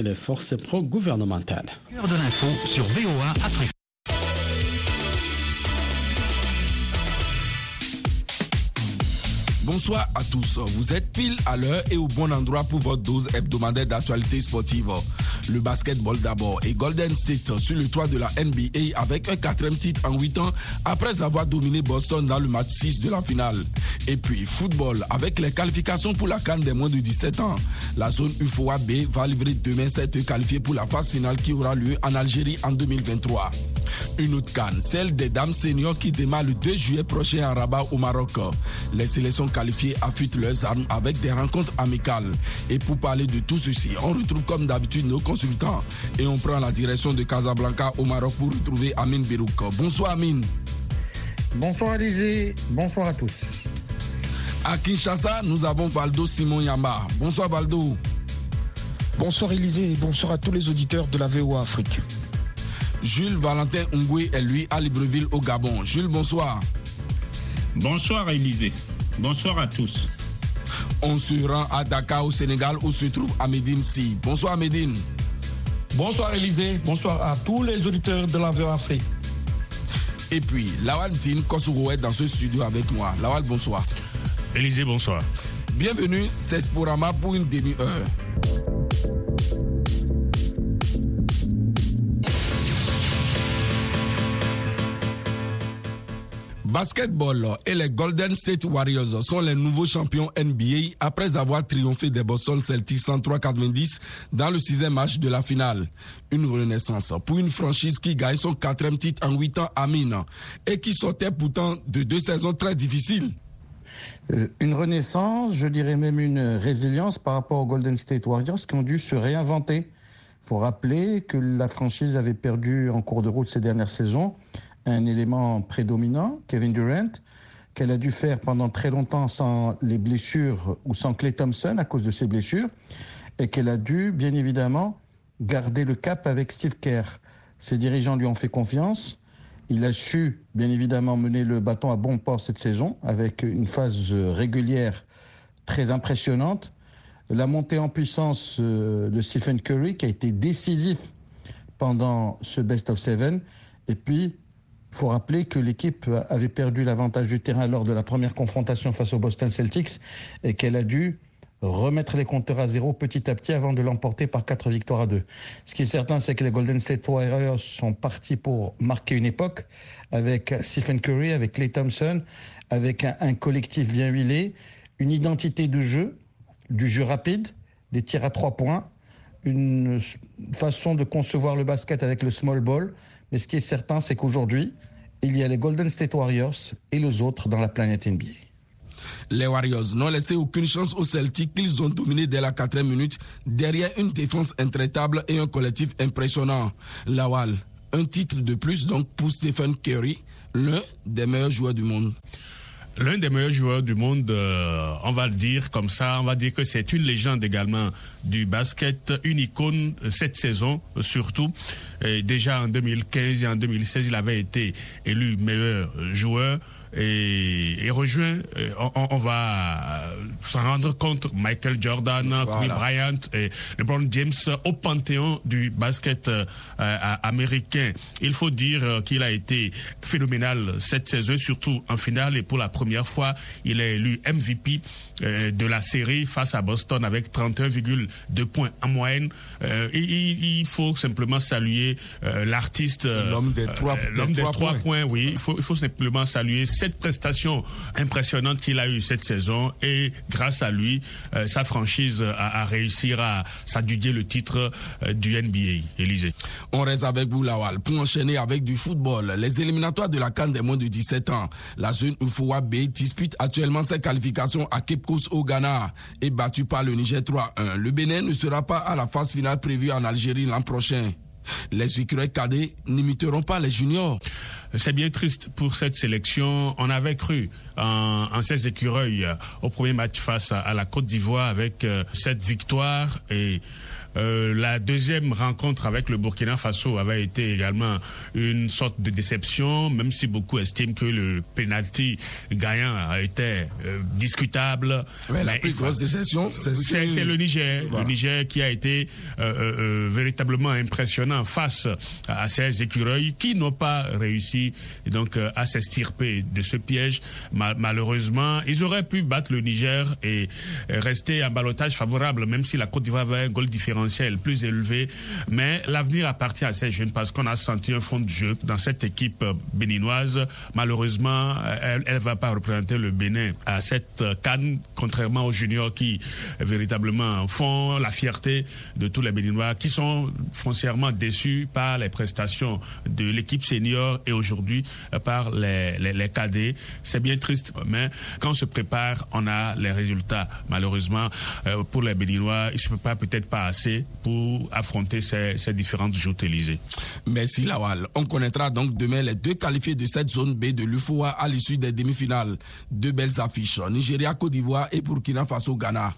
les forces pro-gouvernementales. Bonsoir à tous. Vous êtes pile à l'heure et au bon endroit pour votre dose hebdomadaire d'actualité sportive. Le basketball d'abord et Golden State sur le toit de la NBA avec un quatrième titre en 8 ans après avoir dominé Boston dans le match 6 de la finale. Et puis football avec les qualifications pour la Cannes des moins de 17 ans. La zone UFOA B va livrer demain cette qualifiée pour la phase finale qui aura lieu en Algérie en 2023. Une autre canne, celle des dames seniors qui démarre le 2 juillet prochain à Rabat au Maroc. Les sélections qualifiées affûtent leurs armes avec des rencontres amicales. Et pour parler de tout ceci, on retrouve comme d'habitude nos consultants et on prend la direction de Casablanca au Maroc pour retrouver Amine Berouk. Bonsoir Amine. Bonsoir Alizé, bonsoir à tous. À Kinshasa, nous avons Valdo Simon Yamba. Bonsoir Valdo. Bonsoir Élysée et bonsoir à tous les auditeurs de la VOA Afrique. Jules Valentin Ungwe est lui à Libreville au Gabon. Jules, bonsoir. Bonsoir Élysée. Bonsoir à tous. On se rend à Dakar au Sénégal où se trouve Amédine Si. Bonsoir Amédine. Bonsoir Élysée. Bonsoir à tous les auditeurs de la Afrique. Et puis, Lawal Tin Kosuro est dans ce studio avec moi. Lawal, bonsoir. Élysée, bonsoir. Bienvenue, c'est Sporama pour une demi-heure. Basketball et les Golden State Warriors sont les nouveaux champions NBA après avoir triomphé des Boston Celtics 103-90 dans le sixième match de la finale. Une renaissance pour une franchise qui gagne son quatrième titre en huit ans à Mine et qui sortait pourtant de deux saisons très difficiles. Euh, une renaissance, je dirais même une résilience par rapport aux Golden State Warriors qui ont dû se réinventer. Il faut rappeler que la franchise avait perdu en cours de route ces dernières saisons un élément prédominant, Kevin Durant, qu'elle a dû faire pendant très longtemps sans les blessures ou sans Clay Thompson à cause de ses blessures, et qu'elle a dû, bien évidemment, garder le cap avec Steve Kerr. Ses dirigeants lui ont fait confiance. Il a su, bien évidemment, mener le bâton à bon port cette saison avec une phase régulière très impressionnante. La montée en puissance euh, de Stephen Curry qui a été décisif pendant ce best of seven. Et puis, il faut rappeler que l'équipe avait perdu l'avantage du terrain lors de la première confrontation face aux Boston Celtics et qu'elle a dû remettre les compteurs à zéro petit à petit avant de l'emporter par quatre victoires à deux. Ce qui est certain, c'est que les Golden State Warriors sont partis pour marquer une époque avec Stephen Curry, avec Clay Thompson, avec un, collectif bien huilé, une identité de jeu, du jeu rapide, des tirs à trois points, une façon de concevoir le basket avec le small ball, mais ce qui est certain, c'est qu'aujourd'hui, il y a les Golden State Warriors et les autres dans la planète NBA. Les Warriors n'ont laissé aucune chance aux Celtics qu'ils ont dominé dès la quatrième minute derrière une défense intraitable et un collectif impressionnant. Lawal, un titre de plus donc pour Stephen Curry, l'un des meilleurs joueurs du monde. L'un des meilleurs joueurs du monde, euh, on va le dire comme ça, on va dire que c'est une légende également du basket, une icône euh, cette saison surtout. Déjà en 2015 et en 2016, il avait été élu meilleur joueur et, et rejoint, euh, on, on, va se rendre compte, Michael Jordan, Kobe Bryant et LeBron James au panthéon du basket euh, américain. Il faut dire euh, qu'il a été phénoménal cette saison, surtout en finale et pour la première fois, il est élu MVP de la série face à Boston avec 31,2 points en moyenne. Et, il faut simplement saluer l'artiste, l'homme des trois, l'homme des, trois, points. oui. Il faut, il faut simplement saluer cette prestation impressionnante qu'il a eue cette saison et grâce à lui, euh, sa franchise a, réussi à s'adjudier le titre euh, du NBA. Élysée. On reste avec vous, Lawal, pour enchaîner avec du football. Les éliminatoires de la Cannes des moins de 17 ans. La zone UFOA B dispute actuellement ses qualifications à Cape Coast au Ghana et battu par le Niger 3-1. Le Bénin ne sera pas à la phase finale prévue en Algérie l'an prochain. Les écureuils cadets n'imiteront pas les juniors. C'est bien triste pour cette sélection. On avait cru en, en ces écureuils au premier match face à, la Côte d'Ivoire avec euh, cette victoire et Euh, la deuxième rencontre avec le Burkina Faso avait été également une sorte de déception, même si beaucoup estiment que le penalty gagnant a été euh, discutable. la plus grosse déception, c'est le Niger. Le Niger qui a été euh, véritablement impressionnant face à, ces écureuils qui n'ont pas réussi donc à s'estirper de ce piège. malheureusement, ils auraient pu battre le Niger et rester en balotage favorable, même si la Côte d'Ivoire avait un goal différentiel plus élevé. Mais l'avenir appartient à ces jeunes parce qu'on a senti un fond de jeu dans cette équipe béninoise. Malheureusement, elle ne va pas représenter le Bénin à cette canne, contrairement aux juniors qui véritablement font la fierté de tous les Béninois qui sont foncièrement déçus par les prestations de l'équipe senior et aujourd'hui par les, cadets. C'est bien triste, mais quand on se prépare, on a les résultats. Malheureusement, euh, pour les Béninois, il ne se prépare peut-être pas assez pour affronter ces, ces différentes joutes Élysées. Merci Lawal. On connaîtra donc demain les deux qualifiés de cette zone B de l'UFOA à l'issue des demi-finales. Deux belles affiches, Nigeria, Côte d'Ivoire et Burkina Faso, Ghana.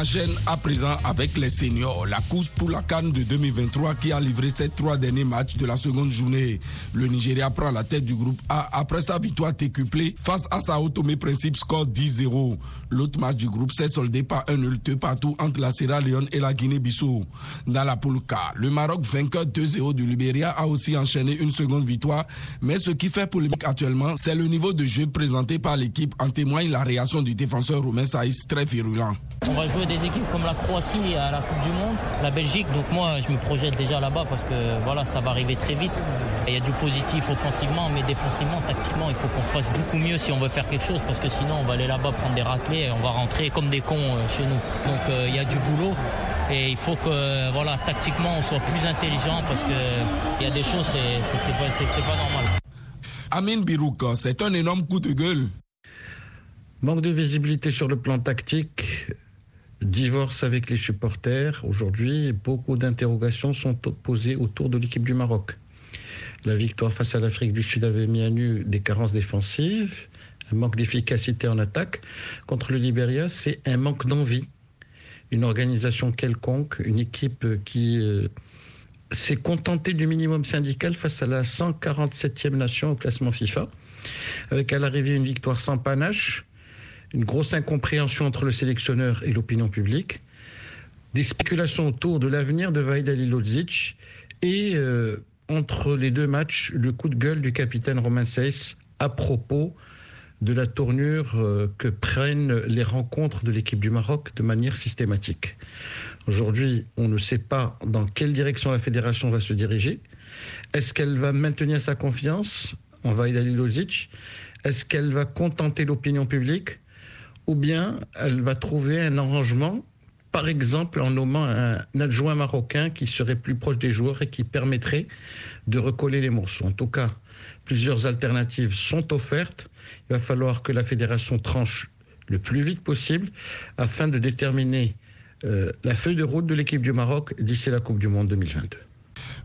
Enchaîne à présent avec les seniors. La course pour la Cannes de 2023 qui a livré ses trois derniers matchs de la seconde journée. Le Nigeria prend la tête du groupe A après sa victoire décuplée face à sa Automé Principe score 10-0. L'autre match du groupe s'est soldé par un nul partout entre la Sierra Leone et la Guinée-Bissau. Dans la poule K, le Maroc vainqueur 2-0 du Libéria a aussi enchaîné une seconde victoire. Mais ce qui fait polémique actuellement, c'est le niveau de jeu présenté par l'équipe. En témoigne la réaction du défenseur roumain Saïs très virulent des équipes comme la Croatie à la Coupe du Monde, la Belgique. Donc moi, je me projette déjà là-bas parce que voilà, ça va arriver très vite. Il y a du positif offensivement, mais défensivement, tactiquement, il faut qu'on fasse beaucoup mieux si on veut faire quelque chose parce que sinon, on va aller là-bas prendre des raclés et on va rentrer comme des cons euh, chez nous. Donc euh, il y a du boulot. Et il faut que, voilà, tactiquement, on soit plus intelligent parce qu'il y a des choses, c'est pas, pas normal. Amin Birouk, c'est un énorme coup de gueule. Manque de visibilité sur le plan tactique, divorce avec les supporters. Aujourd'hui, beaucoup d'interrogations sont posées autour de l'équipe du Maroc. La victoire face à l'Afrique du Sud avait mis à nu des carences défensives, un manque d'efficacité en attaque. Contre le Libéria, c'est un manque d'envie. Une organisation quelconque, une équipe qui euh, s'est contentée du minimum syndical face à la 147e nation au classement FIFA, avec à l'arrivée une victoire sans panache, une grosse incompréhension entre le sélectionneur et l'opinion publique, des spéculations autour de l'avenir de Vaid Lodzic et euh, entre les deux matchs, le coup de gueule du capitaine Romain Seyss à propos de la tournure euh, que prennent les rencontres de l'équipe du Maroc de manière systématique. Aujourd'hui, on ne sait pas dans quelle direction la fédération va se diriger. Est-ce qu'elle va maintenir sa confiance en Vaid Lodzic? Est-ce qu'elle va contenter l'opinion publique? Ou bien elle va trouver un arrangement, par exemple en nommant un adjoint marocain qui serait plus proche des joueurs et qui permettrait de recoller les morceaux. En tout cas, plusieurs alternatives sont offertes. Il va falloir que la fédération tranche le plus vite possible afin de déterminer euh, la feuille de route de l'équipe du Maroc d'ici la Coupe du Monde 2022.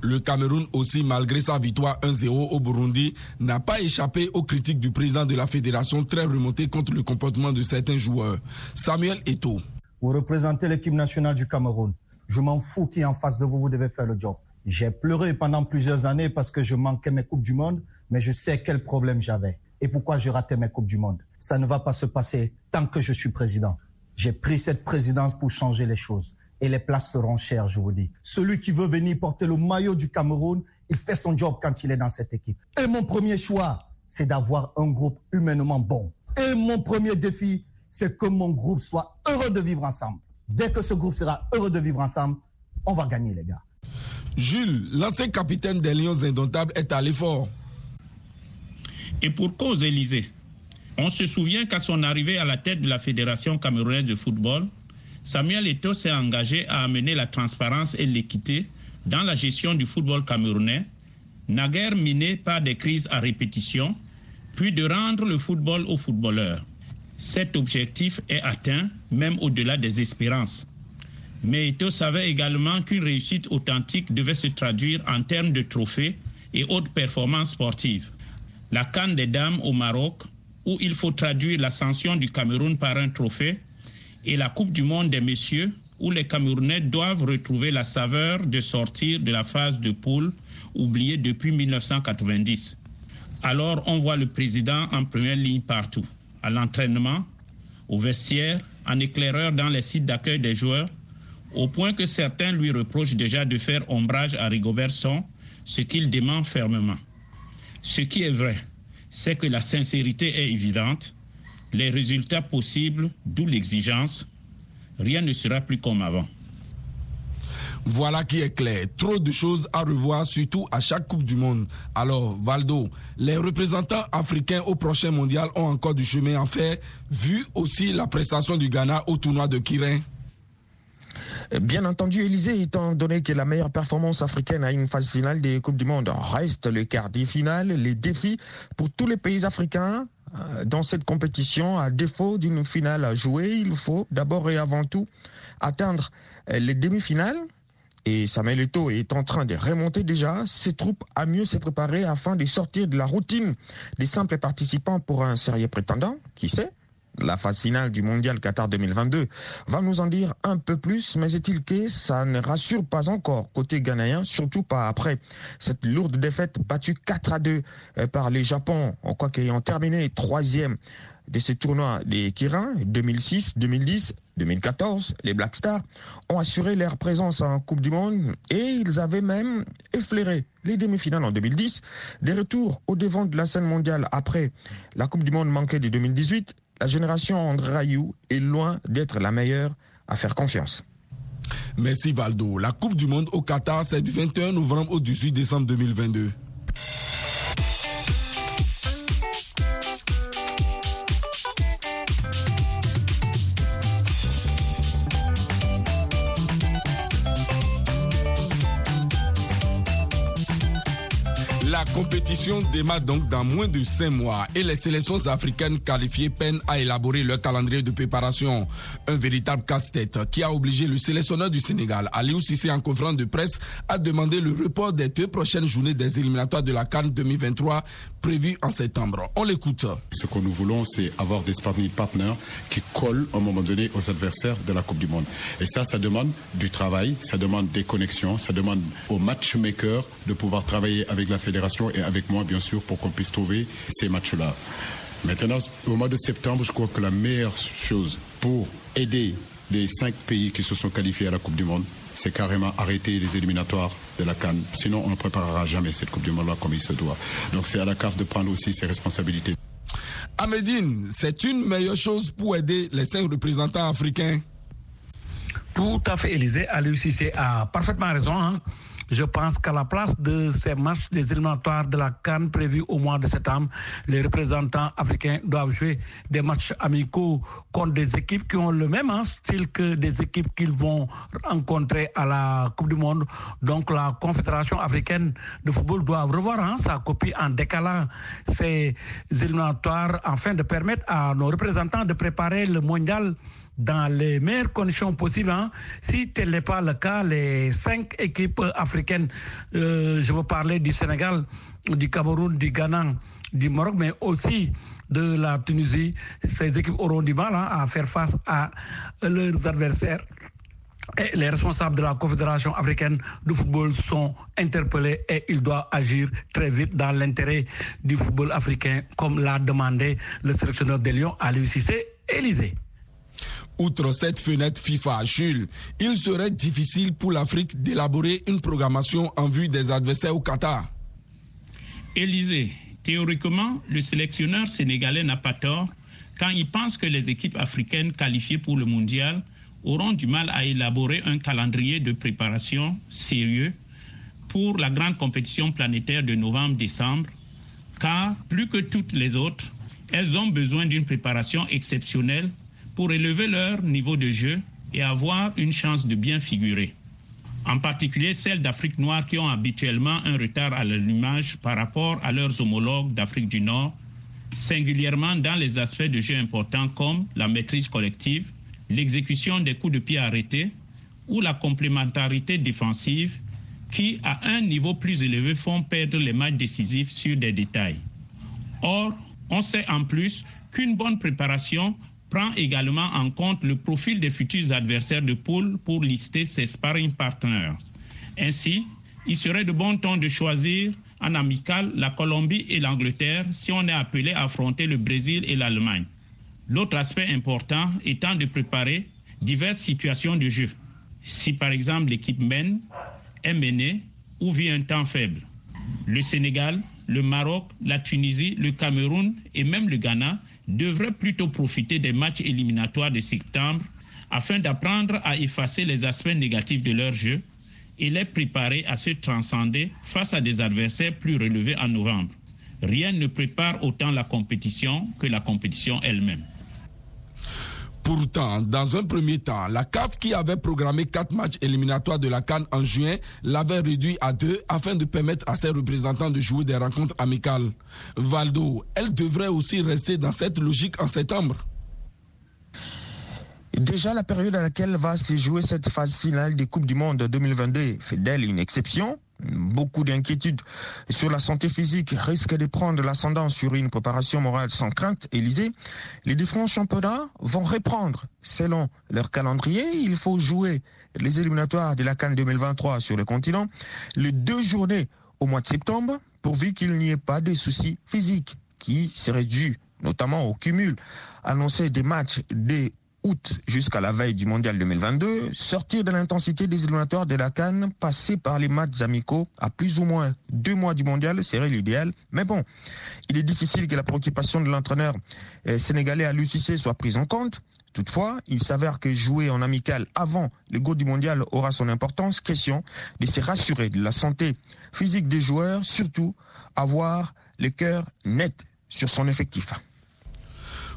Le Cameroun aussi, malgré sa victoire 1-0 au Burundi, n'a pas échappé aux critiques du président de la fédération très remontées contre le comportement de certains joueurs. Samuel Eto. Vous représentez l'équipe nationale du Cameroun. Je m'en fous qui est en face de vous, vous devez faire le job. J'ai pleuré pendant plusieurs années parce que je manquais mes Coupes du Monde, mais je sais quel problème j'avais et pourquoi je ratais mes Coupes du Monde. Ça ne va pas se passer tant que je suis président. J'ai pris cette présidence pour changer les choses et les places seront chères, je vous dis. Celui qui veut venir porter le maillot du Cameroun, il fait son job quand il est dans cette équipe. Et mon premier choix, c'est d'avoir un groupe humainement bon. Et mon premier défi, c'est que mon groupe soit heureux de vivre ensemble. Dès que ce groupe sera heureux de vivre ensemble, on va gagner, les gars. Jules, l'ancien capitaine des Lions Indomptables, est allé fort. Et pour cause, Élysée, on se souvient qu'à son arrivée à la tête de la Fédération camerounaise de football, Samuel Eto'o s'est engagé à amener la transparence et l'équité dans la gestion du football camerounais, naguère miné par des crises à répétition, puis de rendre le football aux footballeurs. Cet objectif est atteint même au-delà des espérances. Mais Eto savait également qu'une réussite authentique devait se traduire en termes de trophées et autres performances sportives. La Cannes des Dames au Maroc, où il faut traduire l'ascension du Cameroun par un trophée, et la Coupe du Monde des Messieurs, où les Camerounais doivent retrouver la saveur de sortir de la phase de poule oubliée depuis 1990. Alors on voit le président en première ligne partout, à l'entraînement, au vestiaire, en éclaireur dans les sites d'accueil des joueurs, au point que certains lui reprochent déjà de faire ombrage à Rigobertson, ce qu'il dément fermement. Ce qui est vrai, c'est que la sincérité est évidente, les résultats possibles, d'où l'exigence, rien ne sera plus comme avant. Voilà qui est clair. Trop de choses à revoir, surtout à chaque Coupe du Monde. Alors, Valdo, les représentants africains au prochain mondial ont encore du chemin à faire, vu aussi la prestation du Ghana au tournoi de Kirin. Bien entendu, Élysée, étant donné que la meilleure performance africaine à une phase finale des Coupes du Monde reste le quart des finales, les défis pour tous les pays africains dans cette compétition, à défaut d'une finale à jouer, il faut d'abord et avant tout atteindre euh, les demi-finales. Et Samuel Eto'o est en train de remonter déjà ses troupes à mieux se préparer afin de sortir de la routine des simples participants pour un sérieux prétendant, qui sait la phase finale du mondial Qatar 2022 va nous en dire un peu plus, mais est-il que ça ne rassure pas encore côté ghanéen, surtout pas après cette lourde défaite battue 4 à 2 euh, par les Japon, en quoi qu'ayant terminé troisième de ces tournois des Kirin 2006, 2010, 2014, les Black Stars ont assuré leur présence en Coupe du Monde et ils avaient même effleuré les demi-finales en 2010, des retours au devant de la scène mondiale après la Coupe du Monde manquée de 2018. La génération André Rayou est loin d'être la meilleure à faire confiance. Merci Valdo. La Coupe du Monde au Qatar, c'est du 21 novembre au 18 décembre 2022. Compétition démarre donc dans moins de cinq mois et les sélections africaines qualifiées peinent à élaborer leur calendrier de préparation. Un véritable casse-tête qui a obligé le sélectionneur du Sénégal, Aliou Sissé, en conférence de presse, à demander le report des deux prochaines journées des éliminatoires de la Cannes 2023 prévues en septembre. On l'écoute. Ce que nous voulons, c'est avoir des partners qui collent à un moment donné aux adversaires de la Coupe du Monde. Et ça, ça demande du travail, ça demande des connexions, ça demande aux matchmakers de pouvoir travailler avec la fédération et avec moi, bien sûr, pour qu'on puisse trouver ces matchs-là. Maintenant, au mois de septembre, je crois que la meilleure chose pour aider les cinq pays qui se sont qualifiés à la Coupe du Monde, c'est carrément arrêter les éliminatoires de la Cannes. Sinon, on ne préparera jamais cette Coupe du Monde-là comme il se doit. Donc c'est à la CAF de prendre aussi ses responsabilités. Amédine, c'est une meilleure chose pour aider les cinq représentants africains? Tout à fait, Élisée. Cissé a parfaitement raison. Hein. Je pense qu'à la place de ces matchs des éliminatoires de la Cannes prévus au mois de septembre, les représentants africains doivent jouer des matchs amicaux contre des équipes qui ont le même style que des équipes qu'ils vont rencontrer à la Coupe du Monde. Donc la Confédération africaine de football doit revoir hein, sa copie en décalant ces éliminatoires afin de permettre à nos représentants de préparer le mondial dans les meilleures conditions possibles. Hein. Si tel n'est pas le cas, les cinq équipes africaines, euh, je veux parler du Sénégal, du Cameroun, du Ghana, du Maroc, mais aussi de la Tunisie, ces équipes auront du mal hein, à faire face à leurs adversaires. Les responsables de la Confédération africaine de football sont interpellés et ils doivent agir très vite dans l'intérêt du football africain, comme l'a demandé le sélectionneur des Lions à l'UCC, Élysée. Outre cette fenêtre FIFA, Jules, il serait difficile pour l'Afrique d'élaborer une programmation en vue des adversaires au Qatar. Élysée, théoriquement, le sélectionneur sénégalais n'a pas tort quand il pense que les équipes africaines qualifiées pour le mondial auront du mal à élaborer un calendrier de préparation sérieux pour la grande compétition planétaire de novembre-décembre, car plus que toutes les autres, elles ont besoin d'une préparation exceptionnelle pour élever leur niveau de jeu et avoir une chance de bien figurer. En particulier celles d'Afrique noire qui ont habituellement un retard à l'allumage par rapport à leurs homologues d'Afrique du Nord, singulièrement dans les aspects de jeu importants comme la maîtrise collective, l'exécution des coups de pied arrêtés ou la complémentarité défensive qui, à un niveau plus élevé, font perdre les matchs décisifs sur des détails. Or, on sait en plus qu'une bonne préparation prend également en compte le profil des futurs adversaires de poule pour lister ses sparring partners. Ainsi, il serait de bon ton de choisir en amical la Colombie et l'Angleterre si on est appelé à affronter le Brésil et l'Allemagne. L'autre aspect important étant de préparer diverses situations de jeu. Si par exemple l'équipe mène, est menée ou vit un temps faible. Le Sénégal, le Maroc, la Tunisie, le Cameroun et même le Ghana devraient plutôt profiter des matchs éliminatoires de septembre afin d'apprendre à effacer les aspects négatifs de leur jeu et les préparer à se transcender face à des adversaires plus relevés en novembre. Rien ne prépare autant la compétition que la compétition elle-même. Pourtant, dans un premier temps, la CAF qui avait programmé quatre matchs éliminatoires de la Cannes en juin l'avait réduit à deux afin de permettre à ses représentants de jouer des rencontres amicales. Valdo, elle devrait aussi rester dans cette logique en septembre. Déjà, la période à laquelle va se jouer cette phase finale des Coupes du Monde 2022 fait d'elle une exception. Beaucoup d'inquiétudes sur la santé physique risquent de prendre l'ascendant sur une préparation morale sans crainte. Élysée, les différents championnats vont reprendre selon leur calendrier. Il faut jouer les éliminatoires de la Cannes 2023 sur le continent les deux journées au mois de septembre, pourvu qu'il n'y ait pas de soucis physiques qui seraient dus notamment au cumul annoncé des matchs des août jusqu'à la veille du mondial 2022, sortir de l'intensité des éliminatoires de la Cannes, passer par les matchs amicaux à plus ou moins deux mois du mondial serait l'idéal. Mais bon, il est difficile que la préoccupation de l'entraîneur euh, sénégalais à l'UCC soit prise en compte. Toutefois, il s'avère que jouer en amical avant les goûts du mondial aura son importance. Question de se rassurer de la santé physique des joueurs, surtout avoir le cœur net sur son effectif.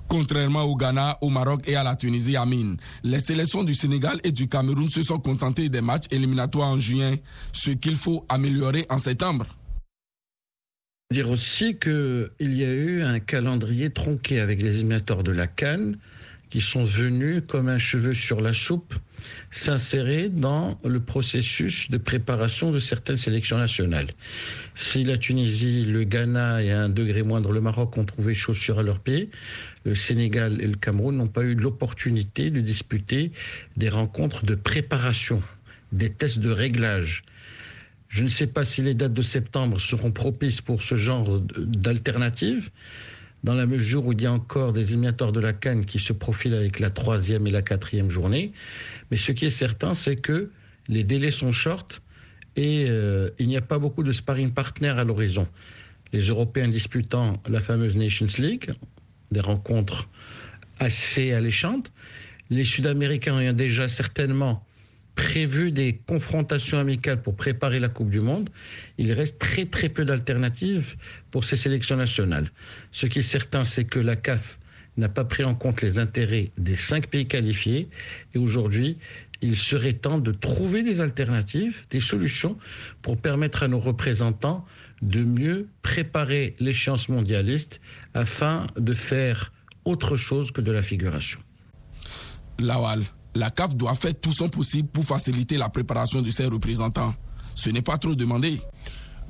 Contrairement au Ghana, au Maroc et à la Tunisie, Amine, les sélections du Sénégal et du Cameroun se sont contentées des matchs éliminatoires en juin, ce qu'il faut améliorer en septembre. Dire aussi qu'il y a eu un calendrier tronqué avec les éliminatoires de la Cannes qui sont venus comme un cheveu sur la soupe s'insérer dans le processus de préparation de certaines sélections nationales. Si la Tunisie, le Ghana et à un degré moindre le Maroc ont trouvé chaussures à leurs pieds, le Sénégal et le Cameroun n'ont pas eu l'opportunité de disputer des rencontres de préparation, des tests de réglage. Je ne sais pas si les dates de septembre seront propices pour ce genre d'alternatives dans la mesure où il y a encore des éliminatoires de la Cannes qui se profilent avec la troisième et la quatrième journée. Mais ce qui est certain, c'est que les délais sont shorts et euh, il n'y a pas beaucoup de sparring partners à l'horizon. Les Européens disputant la fameuse Nations League, des rencontres assez alléchantes. Les Sud-Américains ayant déjà certainement prévu des confrontations amicales pour préparer la Coupe du Monde, il reste très très peu d'alternatives pour ces sélections nationales. Ce qui est certain, c'est que la CAF n'a pas pris en compte les intérêts des cinq pays qualifiés et aujourd'hui, il serait temps de trouver des alternatives, des solutions pour permettre à nos représentants de mieux préparer l'échéance mondialiste afin de faire autre chose que de la figuration. Lawal, la CAF doit faire tout son possible pour faciliter la préparation de ses représentants. Ce n'est pas trop demandé.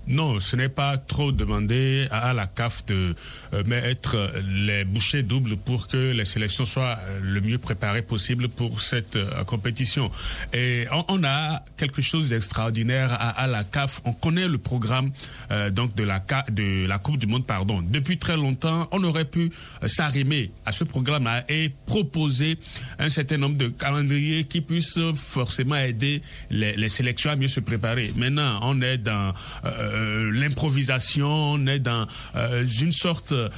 Non, ce n'est pas trop demandé à la CAF de euh, mettre les bouchées doubles pour que les sélections soient euh, le mieux préparées possible pour cette euh, compétition. Et on, a quelque chose d'extraordinaire à, la CAF. On connaît le programme donc de la de la Coupe du Monde, pardon. Depuis très longtemps, on aurait pu s'arrimer à ce programme-là et proposer un certain nombre de calendriers qui puissent forcément aider les, les sélections à mieux se préparer. Maintenant, on est dans euh, l'improvisation, on est dans euh, une sorte euh,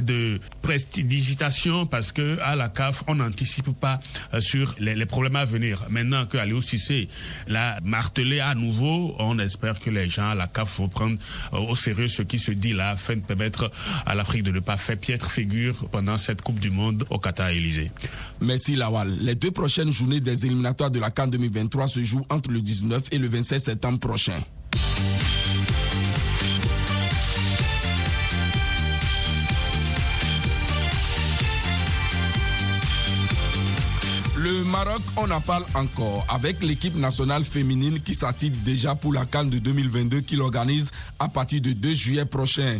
de prestidigitation parce que à la CAF, on n'anticipe pas sur les, problèmes à venir. Maintenant que Cissé l'a martelé à nouveau, on espère que les gens à la CAF vont prendre au sérieux ce qui se dit là afin de permettre à l'Afrique de ne pas faire piètre figure pendant cette Coupe du Monde au Qatar Élysée. Merci Lawal. Les deux prochaines journées des éliminatoires de la CAN 2023 se jouent entre le 19 et le 27 septembre prochain. Maroc, on en parle encore avec l'équipe nationale féminine qui s'attire déjà pour la Cannes de 2022 qu'il organise à partir de 2 juillet prochain.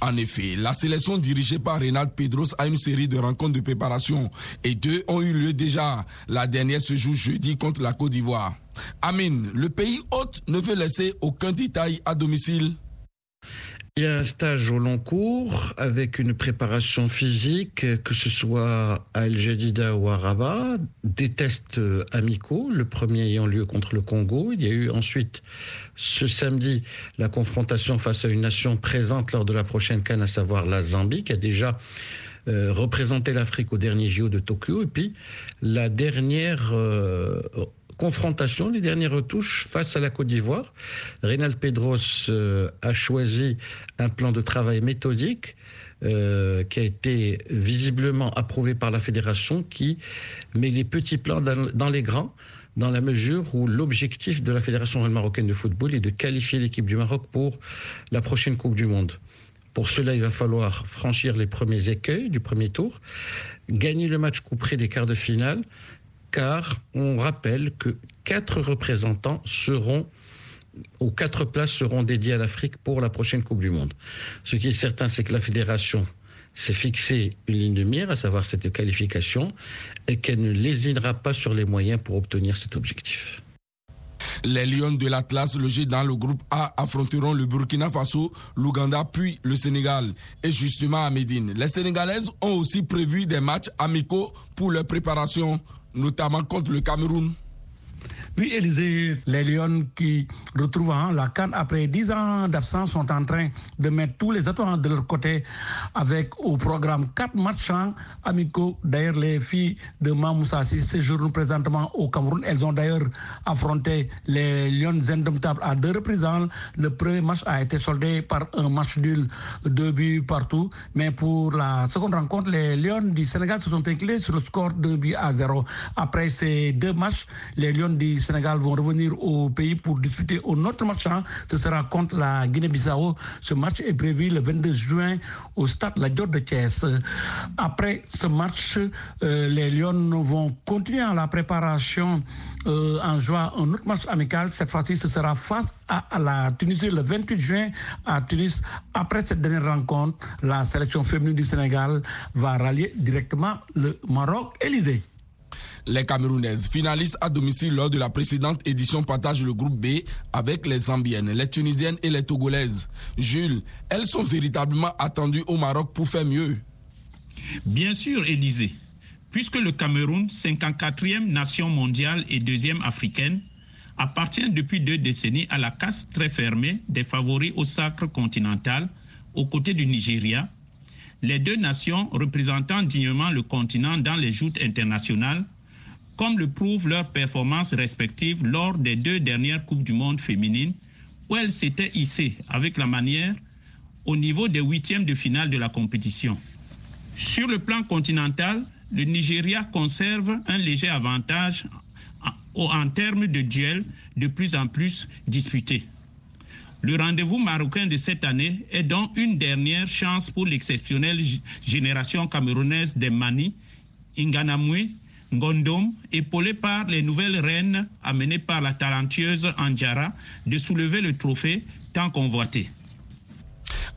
En effet, la sélection dirigée par Reynald Pedros a une série de rencontres de préparation et deux ont eu lieu déjà. La dernière se joue jeudi contre la Côte d'Ivoire. Amine, le pays hôte ne veut laisser aucun détail à domicile. Il y a un stage au long cours avec une préparation physique, que ce soit à El Jadida ou à Rabat, des tests amicaux, le premier ayant lieu contre le Congo. Il y a eu ensuite ce samedi la confrontation face à une nation présente lors de la prochaine canne, à savoir la Zambie, qui a déjà euh, représenté l'Afrique au dernier JO de Tokyo. Et puis la dernière euh, confrontation, les dernières retouches face à la Côte d'Ivoire. Reynald Pedros euh, a choisi un plan de travail méthodique euh, qui a été visiblement approuvé par la fédération qui met les petits plans dans, les grands dans la mesure où l'objectif de la Fédération marocaine de football est de qualifier l'équipe du Maroc pour la prochaine Coupe du Monde. Pour cela, il va falloir franchir les premiers écueils du premier tour, gagner le match couperé des quarts de finale, car on rappelle que quatre représentants seront ou quatre places seront dédiées à l'Afrique pour la prochaine Coupe du Monde. Ce qui est certain, c'est que la fédération s'est fixé une ligne de mire, à savoir cette qualification, et qu'elle ne lésinera pas sur les moyens pour obtenir cet objectif. Les Lions de l'Atlas, logés dans le groupe A, affronteront le Burkina Faso, l'Ouganda, puis le Sénégal. Et justement à Médine, les Sénégalaises ont aussi prévu des matchs amicaux pour leur préparation notamment contre le Cameroun. Oui, Élisée, les Lions qui retrouvent hein, la Cannes après 10 ans d'absence sont en train de mettre tous les atouts de leur côté avec au programme quatre matchs amicaux. D'ailleurs, les filles de Mamoussassi séjournent présentement au Cameroun. Elles ont d'ailleurs affronté les Lions indomptables à deux reprises. Le premier match a été soldé par un match nul, deux buts partout. Mais pour la seconde rencontre, les Lions du Sénégal se sont inclinés sur le score de buts à zéro. Après ces deux matchs, les Lions du Sénégal vont revenir au pays pour disputer un autre match. Hein. Ce sera contre la Guinée-Bissau. Ce match est prévu le 22 juin au stade La Dior de Thiès. Après ce match, euh, les Lions vont continuer la préparation euh, en jouant un autre match amical. Cette fois-ci, ce sera face à, la Tunisie le 28 juin à Tunis. Après cette dernière rencontre, la sélection féminine du Sénégal va rallier directement le Maroc. Élysée. Les Camerounaises, finalistes à domicile lors de la précédente édition, partagent le groupe B avec les Zambiennes, les Tunisiennes et les Togolaises. Jules, elles sont véritablement attendues au Maroc pour faire mieux. Bien sûr, Élysée. Puisque le Cameroun, 54e nation mondiale et deuxième africaine, appartient depuis deux décennies à la casse très fermée des favoris au sacre continental, aux côtés du Nigeria, les deux nations représentant dignement le continent dans les joutes internationales, comme le prouvent leurs performances respectives lors des deux dernières Coupes du Monde féminines, où elles s'étaient hissées avec la manière au niveau des huitièmes de finale de la compétition. Sur le plan continental, le Nigeria conserve un léger avantage en termes de duels de plus en plus disputés. Le rendez-vous marocain de cette année est donc une dernière chance pour l'exceptionnelle génération camerounaise des Mani, Inganamwe, Ngondom, épaulée par les nouvelles reines amenées par la talentueuse Anjara, de soulever le trophée tant convoité.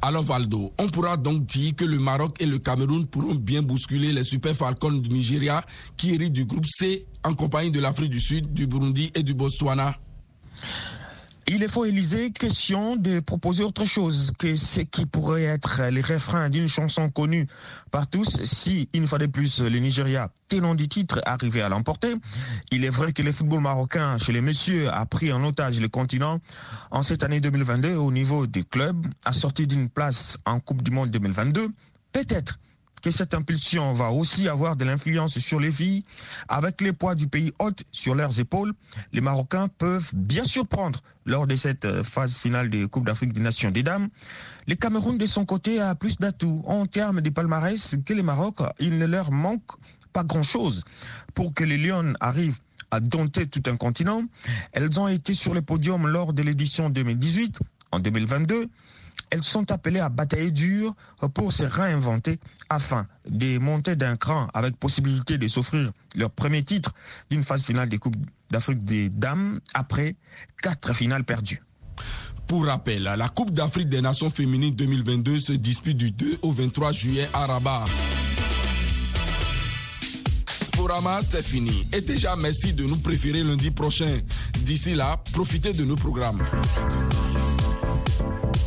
Alors Valdo, on pourra donc dire que le Maroc et le Cameroun pourront bien bousculer les Super Falcons du Nigeria qui héritent du groupe C en compagnie de l'Afrique du Sud, du Burundi et du Botswana. Il est faux, Élysée, question de proposer autre chose que ce qui pourrait être les refrains d'une chanson connue par tous si, une fois de plus, le Nigeria, tenant du titre, arrivait à l'emporter. Il est vrai que le football marocain, chez les messieurs, a pris en otage le continent en cette année 2022 au niveau des clubs, a sorti d'une place en Coupe du Monde 2022. Peut-être que cette impulsion va aussi avoir de l'influence sur les filles. Avec les poids du pays hôte sur leurs épaules, les Marocains peuvent bien surprendre lors de cette euh, phase finale des Coupes d'Afrique des Nations des Dames. Le Cameroun, de son côté, a plus d'atouts en termes de palmarès que les Maroc. Il ne leur manque pas grand-chose pour que les Lions arrivent à dompter tout un continent. Elles ont été sur le podium lors de l'édition 2018, en 2022. Elles sont appelées à batailler dur pour se réinventer afin de monter d'un cran avec possibilité de s'offrir leur premier titre d'une phase finale des Coupes d'Afrique des Dames après quatre finales perdues. Pour rappel, la Coupe d'Afrique des Nations féminines 2022 se dispute du 2 au 23 juillet à Rabat. Sporama, c'est fini. Et déjà, merci de nous préférer lundi prochain. D'ici là, profitez de nos programmes.